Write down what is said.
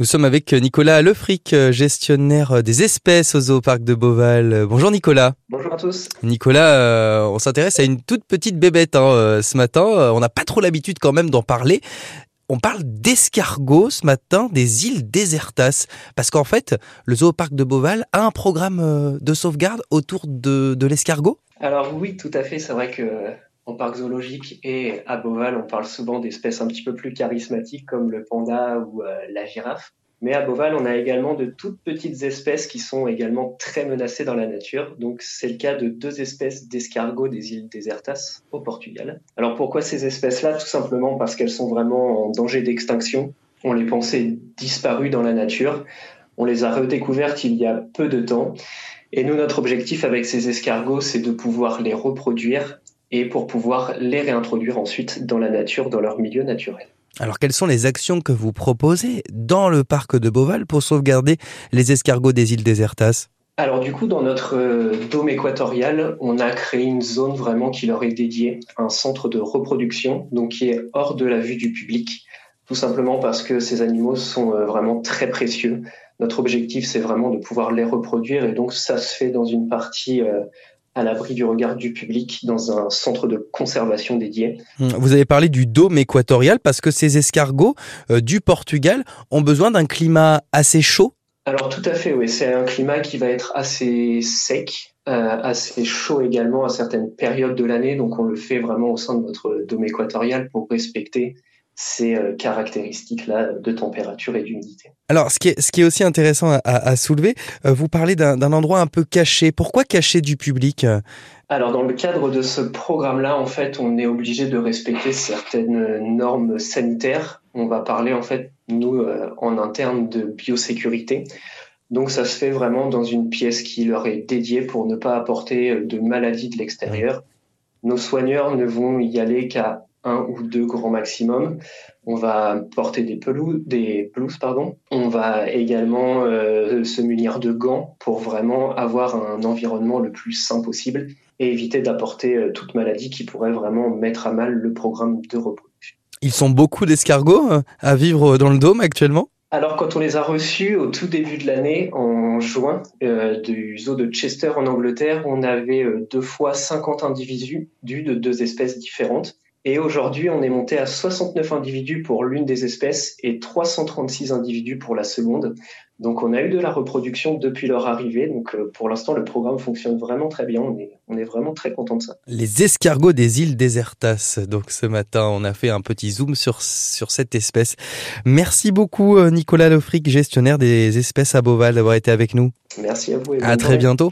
Nous sommes avec Nicolas Lefric, gestionnaire des espèces au zooparc de Beauval. Bonjour Nicolas. Bonjour à tous. Nicolas, euh, on s'intéresse à une toute petite bébête hein, euh, ce matin. Euh, on n'a pas trop l'habitude quand même d'en parler. On parle d'escargots ce matin des îles Désertas. Parce qu'en fait, le zooparc de Beauval a un programme de sauvegarde autour de, de l'escargot? Alors oui, tout à fait. C'est vrai que en parc zoologique et à Beauval, on parle souvent d'espèces un petit peu plus charismatiques comme le panda ou euh, la girafe. Mais à Beauval, on a également de toutes petites espèces qui sont également très menacées dans la nature. Donc, c'est le cas de deux espèces d'escargots des îles Desertas au Portugal. Alors, pourquoi ces espèces-là? Tout simplement parce qu'elles sont vraiment en danger d'extinction. On les pensait disparues dans la nature. On les a redécouvertes il y a peu de temps. Et nous, notre objectif avec ces escargots, c'est de pouvoir les reproduire et pour pouvoir les réintroduire ensuite dans la nature, dans leur milieu naturel. Alors quelles sont les actions que vous proposez dans le parc de Beauval pour sauvegarder les escargots des îles Désertas? Alors du coup, dans notre euh, dôme équatorial, on a créé une zone vraiment qui leur est dédiée, un centre de reproduction, donc qui est hors de la vue du public, tout simplement parce que ces animaux sont euh, vraiment très précieux. Notre objectif, c'est vraiment de pouvoir les reproduire, et donc ça se fait dans une partie euh, à l'abri du regard du public dans un centre de conservation dédié. Hum, vous avez parlé du dôme équatorial parce que ces escargots euh, du Portugal ont besoin d'un climat assez chaud Alors tout à fait, oui. C'est un climat qui va être assez sec, euh, assez chaud également à certaines périodes de l'année. Donc on le fait vraiment au sein de notre dôme équatorial pour respecter ces euh, caractéristiques-là de température et d'humidité. Alors, ce qui, est, ce qui est aussi intéressant à, soulever, euh, vous parlez d'un endroit un peu caché. Pourquoi caché du public alors dans le cadre de ce programme-là, en fait, on est obligé de respecter certaines normes sanitaires. On va parler en fait nous euh, en interne de biosécurité. Donc ça se fait vraiment dans une pièce qui leur est dédiée pour ne pas apporter de maladies de l'extérieur. Nos soigneurs ne vont y aller qu'à un ou deux grands maximum. On va porter des pelouses, des pelouses pardon. On va également euh, se munir de gants pour vraiment avoir un environnement le plus sain possible et éviter d'apporter euh, toute maladie qui pourrait vraiment mettre à mal le programme de reproduction. Ils sont beaucoup d'escargots euh, à vivre dans le dôme actuellement? Alors, quand on les a reçus au tout début de l'année, en juin, du zoo de Chester en Angleterre, on avait deux fois 50 individus dus de deux espèces différentes. Et aujourd'hui, on est monté à 69 individus pour l'une des espèces et 336 individus pour la seconde. Donc, on a eu de la reproduction depuis leur arrivée. Donc, euh, pour l'instant, le programme fonctionne vraiment très bien. On est, on est vraiment très content de ça. Les escargots des îles Désertas. Donc, ce matin, on a fait un petit zoom sur, sur cette espèce. Merci beaucoup, euh, Nicolas Lofric, gestionnaire des espèces à Beauval, d'avoir été avec nous. Merci à vous. Et à très bientôt.